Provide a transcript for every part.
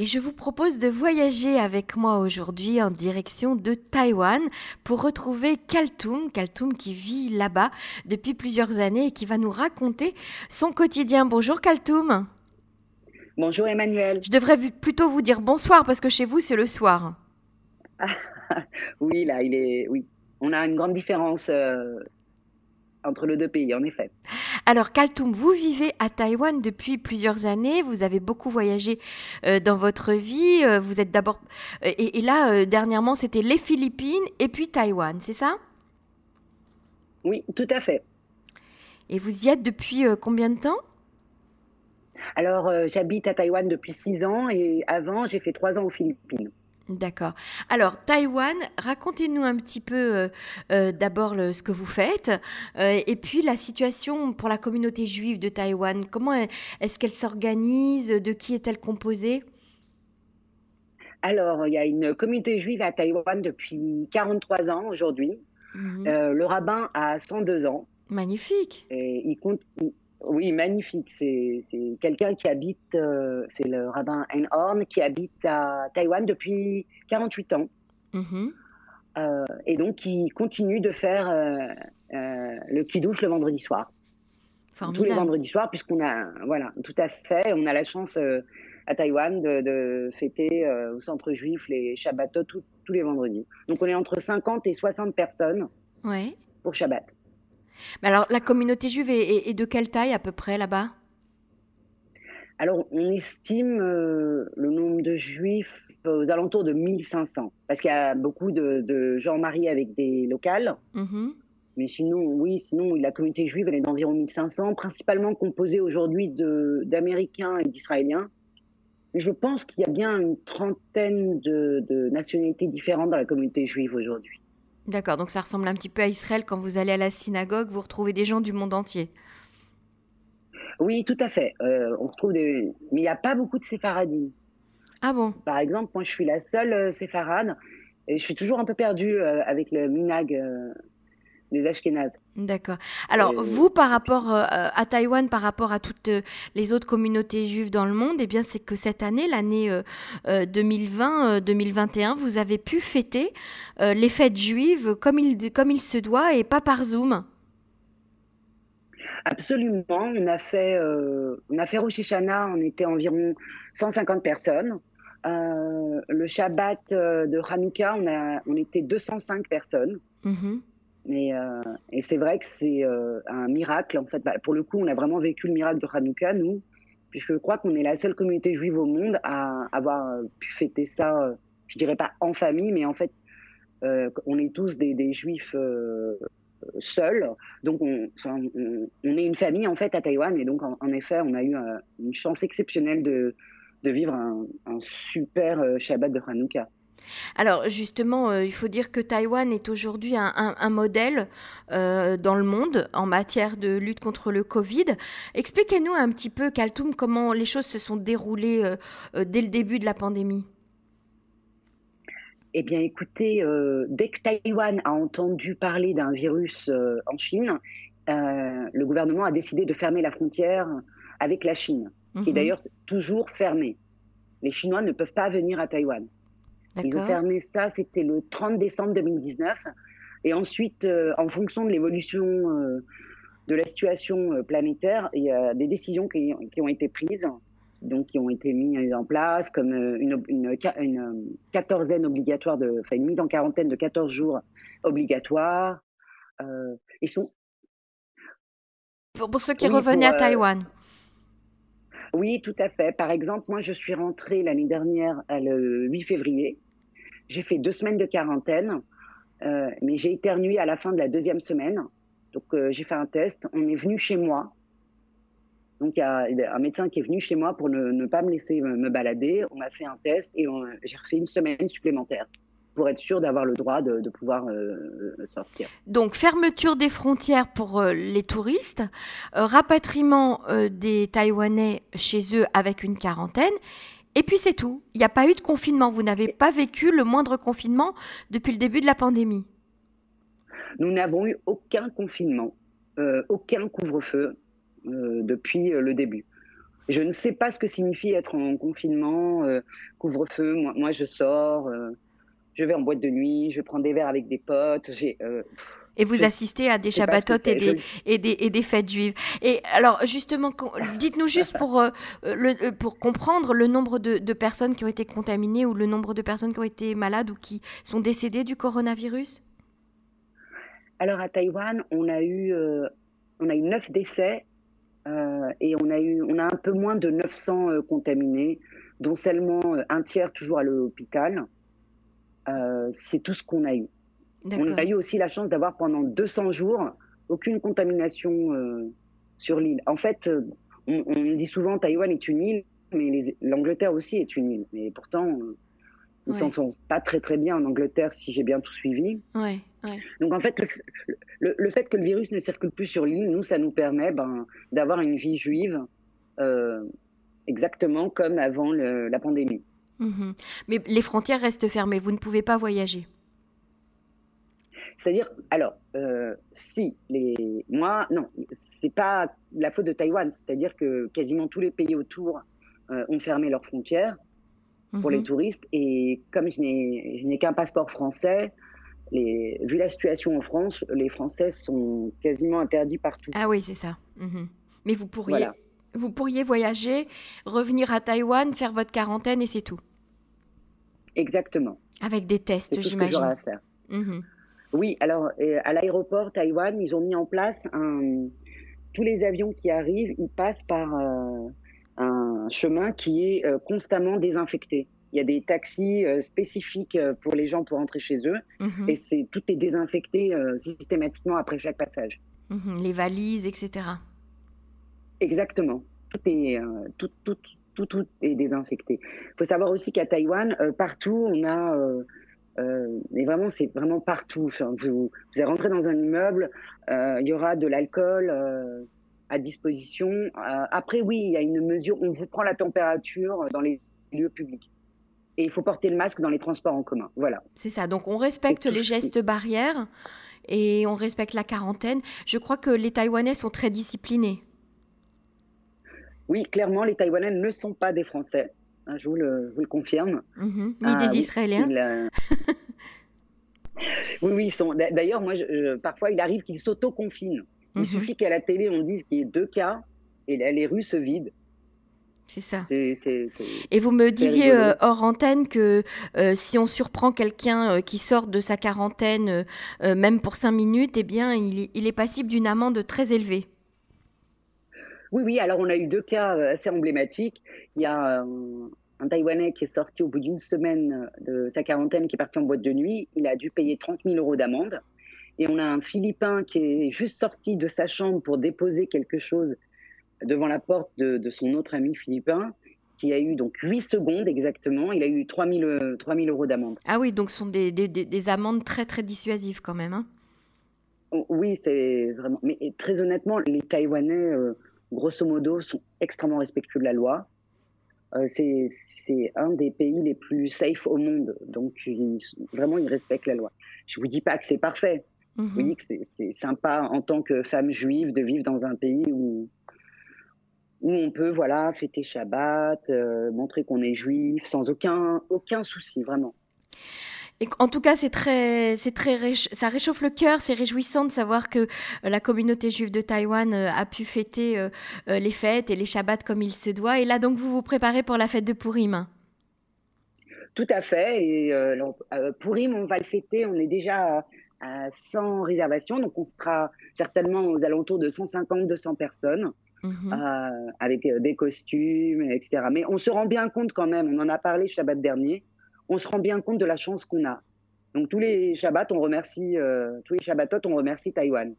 et je vous propose de voyager avec moi aujourd'hui en direction de Taïwan pour retrouver Kaltoum, Kaltoum qui vit là-bas depuis plusieurs années et qui va nous raconter son quotidien. Bonjour Kaltoum. Bonjour Emmanuel. Je devrais plutôt vous dire bonsoir parce que chez vous c'est le soir. oui, là, il est. Oui, on a une grande différence euh, entre les deux pays, en effet. Alors, Kaltoum, vous vivez à Taïwan depuis plusieurs années. Vous avez beaucoup voyagé euh, dans votre vie. Euh, vous êtes d'abord. et, là, dernièrement, c'était les Philippines et puis Taïwan, c'est ça? Oui, tout à fait. Et vous y êtes depuis combien de temps? Alors, j'habite à Taïwan depuis six ans et avant, j'ai fait trois ans aux Philippines. D'accord. Alors, Taïwan, racontez-nous un petit peu euh, euh, d'abord ce que vous faites euh, et puis la situation pour la communauté juive de Taïwan. Comment est-ce qu'elle s'organise? De qui est-elle composée? Alors, il y a une communauté juive à Taïwan depuis 43 ans aujourd'hui. Mhm. le rabbin a 102 ans. Magnifique. Et il, compte, oui, magnifique. C'est quelqu'un qui habite, euh, c'est le rabbin Einhorn, qui habite à Taïwan depuis 48 ans. Mm-hmm. Euh, et donc, qui continue de faire euh, le kidouche le vendredi soir. Tous les vendredis soirs, puisqu'on a, voilà, tout à fait, on a la chance à Taïwan de, fêter au centre juif les Shabbatot tous les vendredis. Donc, on est entre 50 et 60 personnes pour Shabbat. Mais alors, la communauté juive est, de quelle taille à peu près là-bas? Alors, on estime euh, le nombre de juifs aux alentours de 1500, parce qu'il y a beaucoup de, gens mariés avec des locales. Mm-hmm. Mais sinon, oui, sinon, la communauté juive, elle est d'environ 1500, principalement composée aujourd'hui d'Américains et d'Israéliens. Je pense qu'il y a bien une trentaine de nationalités différentes dans la communauté juive aujourd'hui. D'accord, donc ça ressemble un petit peu à Israël quand vous allez à la synagogue, vous retrouvez des gens du monde entier. Oui, tout à fait. Euh, on retrouve des... Mais il n'y a pas beaucoup de séfaradines. Ah bon? Par exemple, moi je suis la seule euh, séfarade et je suis toujours un peu perdue euh, avec le minag des Ashkénazes. D'accord. Alors, vous, par rapport euh, à Taïwan, par rapport à toutes euh, les autres communautés juives dans le monde, eh bien, c'est que cette année, l'année 2020-2021, euh, vous avez pu fêter les fêtes juives comme il, comme il se doit et pas par Zoom. Absolument. On a fait, on a fait Rosh Hashanah, on était environ 150 personnes. le Shabbat de Hanouka, on, a, on était 205 personnes. Mm et, euh, et c'est vrai que c'est euh, un miracle. En fait, bah, pour le coup, on a vraiment vécu le miracle de Hanouka, nous, puisque je crois qu'on est la seule communauté juive au monde à avoir pu fêter ça, je dirais pas en famille, mais en fait, euh, on est tous des, juifs seuls. Donc, on, est une famille, en fait, à Taïwan. Et donc, en, effet, on a eu une chance exceptionnelle de, de vivre un, un super Shabbat de Hanouka. Alors justement, euh, il faut dire que Taïwan est aujourd'hui un, modèle euh, dans le monde en matière de lutte contre le Covid. Expliquez-nous un petit peu, Kaltoum, comment les choses se sont déroulées euh, dès le début de la pandémie. Eh bien, écoutez, dès que Taïwan a entendu parler d'un virus en Chine, le gouvernement a décidé de fermer la frontière avec la Chine, qui est mhm. d'ailleurs toujours fermée. Les Chinois ne peuvent pas venir à Taïwan. Ils ont fermé ça, c'était le 30 décembre 2019. Et ensuite, euh, en fonction de l'évolution euh, de la situation euh, planétaire, il y a des décisions qui, ont été prises, donc qui ont été mises en place, comme une, une, une quatorzaine obligatoire, de, une mise en quarantaine de 14 jours obligatoire. ils sont... Pour, ceux qui revenaient à Taïwan. Oui, tout à fait. Par exemple, moi, je suis rentrée l'année dernière le 8 février. J'ai fait deux semaines de quarantaine, euh, mais j'ai éternué à la fin de la deuxième semaine. Donc, euh, j'ai fait un test. On est venu chez moi. Donc, il y a un médecin qui est venu chez moi pour ne, pas me laisser me, balader. On a fait un test et j'ai refait une semaine supplémentaire pour être sûr d'avoir le droit de, pouvoir euh, sortir. Donc fermeture des frontières pour les touristes, rapatriement des Taïwanais chez eux avec une quarantaine et puis c'est tout. Il n'y a pas eu de confinement. Vous n'avez pas vécu le moindre confinement depuis le début de la pandémie. Nous n'avons eu aucun confinement, euh, aucun couvre-feu euh, depuis euh, le début. Je ne sais pas ce que signifie être en confinement, couvre-feu. Moi, moi, je sors, je vais en boîte de nuit, je prends des verres avec des potes. J'ai et vous assistez à des shabbatotes et des, et, des, et des fêtes juives. Et alors, justement, dites-nous juste pour, euh, le, euh, pour comprendre le nombre de, de, personnes qui ont été contaminées ou le nombre de personnes qui ont été malades ou qui sont décédées du coronavirus? Alors, à Taïwan, on a eu, euh, on a eu 9 décès et on a, eu, on a un peu moins de 900 contaminés, dont seulement un tiers toujours à l'hôpital. C'est tout ce qu'on a eu. On a eu aussi la chance d'avoir pendant 200 jours aucune contamination euh, sur l'île. En fait, euh, on, dit souvent Taïwan est une île, mais l'Angleterre aussi est une île. Mais pourtant, euh, ils s'en sont pas très très bien en Angleterre, si j'ai bien tout suivi. Donc en fait, le, fait que le virus ne circule plus sur l'île, nous, ça nous permet ben, d'avoir une vie juive exactement comme avant la pandémie. Mhm. Mais les frontières restent fermées, vous ne pouvez pas voyager. C'est-à-dire, alors, euh, si les, moi, non, c'est pas la faute de Taïwan. C'est-à-dire que quasiment tous les pays autour euh, ont fermé leurs frontières pour les mhm. touristes. Et comme je n'ai qu'un passeport français, les, vu la situation en France, les Français sont quasiment interdits partout. Ah oui, c'est ça. Mhm. Mais vous pourriez, vous pourriez voyager, revenir à Taïwan, faire votre quarantaine et c'est tout. Exactement. Avec des tests, j'imagine. à faire. Mhm. Oui, alors euh, à l'aéroport Taïwan, ils ont mis en place un. Tous les avions qui arrivent, ils passent par euh, un chemin qui est euh, constamment désinfecté. Il y a des taxis spécifiques pour les gens pour rentrer chez eux, mhm. et c'est tout est désinfecté systématiquement après chaque passage. Mhm, les valises, etc. Exactement. Tout est tout, tout, tout, tout est désinfecté. Il faut savoir aussi qu'à Taïwan, partout, on a mais vraiment, c'est vraiment partout. vous, vous allez rentrer dans un immeuble, euh, il y aura de l'alcool euh, à disposition. après, oui, il y a une mesure, on vous prend la température dans les lieux publics. Et il faut porter le masque dans les transports en commun. Voilà. C'est ça. Donc, on respecte les gestes barrières et on respecte la quarantaine. Je crois que les Taïwanais sont très disciplinés. Oui, clairement, les Taïwanais ne sont pas des Français. Hein, je, vous le, confirme. Mhm. Ni des ah, Israéliens. oui, oui, ils sont. D'ailleurs, moi, parfois, il arrive qu'ils s'auto-confinent. Il mhm. suffit qu'à la télé, on dise qu'il y ait deux cas et les rues se vident. C'est ça. et vous me disiez euh, hors antenne que euh, si on surprend quelqu'un euh, qui sort de sa quarantaine, même pour cinq minutes, eh bien, il, il est passible d'une amende très élevée. Oui, oui, alors on a eu deux cas assez emblématiques. Il y a un Taïwanais qui est sorti au bout d'une semaine de sa quarantaine, qui est parti en boîte de nuit, il a dû payer 30 000 euros d'amende. Et on a un Philippin qui est juste sorti de sa chambre pour déposer quelque chose devant la porte de, son autre ami philippin, qui a eu donc 8 secondes exactement. Il a eu 3 000, euros d'amende. Ah oui, donc ce sont des, des, amendes très très dissuasives quand même. Hein oui, c'est vraiment. Mais très honnêtement, les Taïwanais, euh, grosso modo, sont extrêmement respectueux de la loi. Euh, c'est un des pays les plus safe au monde. Donc, vraiment, ils respectent la loi. Je vous dis pas que c'est parfait. Je vous mhm. dis que c'est sympa en tant que femme juive de vivre dans un pays où, où on peut voilà, fêter Shabbat, euh, montrer qu'on est juif sans aucun, aucun souci, vraiment en tout cas, c'est très, c'est très, ça réchauffe le cœur, c'est réjouissant de savoir que euh, la communauté juive de Taïwan euh, a pu fêter euh, les fêtes et les Shabbats comme il se doit. Et là, donc, vous vous préparez pour la fête de Purim. Tout à fait. Et Purim, on va le fêter. On est déjà à 100 réservations, donc on sera certainement aux alentours de 150-200 personnes. Mhm. avec des costumes, etc. Mais on se rend bien compte quand même, on en a parlé Shabbat dernier, on se rend bien compte de la chance qu'on a. Donc tous les Shabbats, on remercie, euh, tous les Shabbatot, on remercie Taïwan.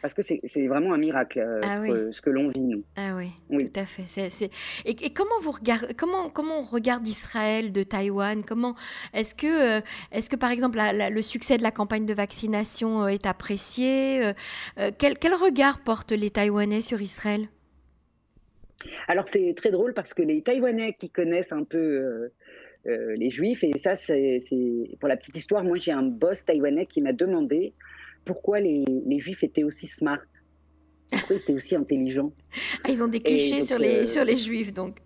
Parce que c'est vraiment un miracle euh, ah ce, que, l'on vit, nous. Ah oui, tout à fait. Et, comment, vous regardez, comment, comment on regarde Israël de Taïwan? Comment, Est-ce que, euh, est que, par exemple, le succès de la campagne de vaccination est apprécié? Quel, quel, regard portent les Taïwanais sur Israël? Alors, c'est très drôle parce que les Taïwanais qui connaissent un peu euh, les juifs. Et ça, c'est pour la petite histoire. Moi, j'ai un boss taïwanais qui m'a demandé pourquoi les, juifs étaient aussi smart. c'était aussi intelligent. Ah, ils ont des clichés sur, les, sur les juifs, donc.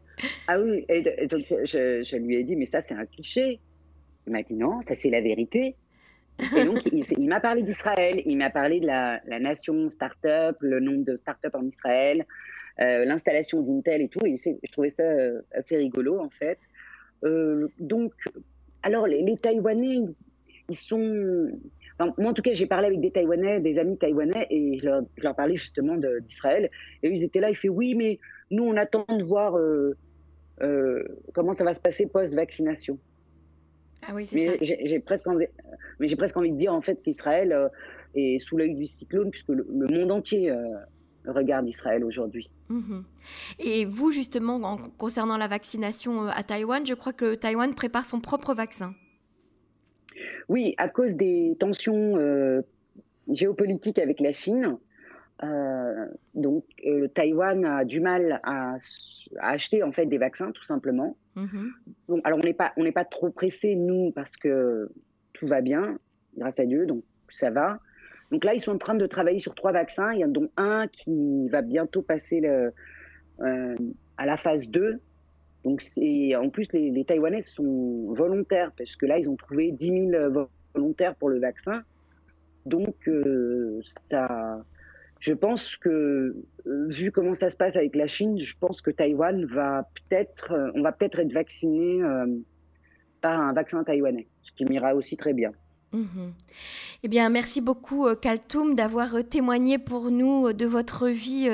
Ah oui, et, donc je, je, lui ai dit, mais ça c'est un cliché. Il m'a dit non, ça c'est la vérité. Et donc il, m'a parlé d'Israël, il m'a parlé de la, la nation start-up, le nombre de start-up en Israël, euh, l'installation d'Intel et tout. Et je trouvais ça euh, assez rigolo en fait. Euh, donc, alors les, les, Taïwanais, ils sont. moi en tout cas, j'ai parlé avec des Taïwanais, des amis taïwanais, et je leur, je leur parlais justement d'Israël. Et ils étaient là, ils fait oui, mais nous on attend de voir comment ça va se passer post-vaccination. Ah oui, mais j'ai presque envie, mais j'ai presque envie de dire en fait qu'Israël est sous l'œil du cyclone puisque le, le monde entier regarde Israël aujourd'hui. Mhm. Et vous, justement, en, concernant la vaccination euh, à Taïwan, je crois que Taïwan prépare son propre vaccin. Oui, à cause des tensions euh, géopolitiques avec la Chine. Euh, donc, Taïwan a du mal à, acheter en fait des vaccins, tout simplement. Mhm. alors, on n'est pas, on n'est pas trop pressé nous parce que tout va bien, grâce à Dieu, donc ça va. Donc là, ils sont en train de travailler sur trois vaccins. Il y en a dont un qui va bientôt passer euh, à la phase 2. Donc en plus, les, Taïwanais sont volontaires parce que là, ils ont trouvé 10 000 volontaires pour le vaccin. Donc euh, ça, je pense que vu comment ça se passe avec la Chine, je pense que Taïwan va peut-être, on peut-être être vacciné euh, par un vaccin taïwanais, ce qui m'ira aussi très bien. Mhm. Eh bien, merci beaucoup, euh, Kaltoum, d'avoir euh, témoigné pour nous euh, de votre vie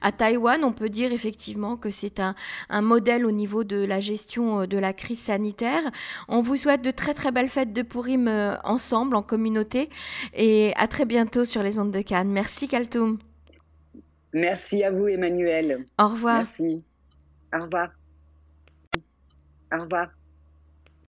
à Taïwan. On peut dire effectivement que c'est un, modèle au niveau de la gestion de la crise sanitaire. On vous souhaite de très très belles fêtes de Purim ensemble, en communauté, et à très bientôt sur les ondes de Cannes. Merci, Kaltoum. Merci à vous, Emmanuel. Au revoir. Merci. Au revoir. Au revoir.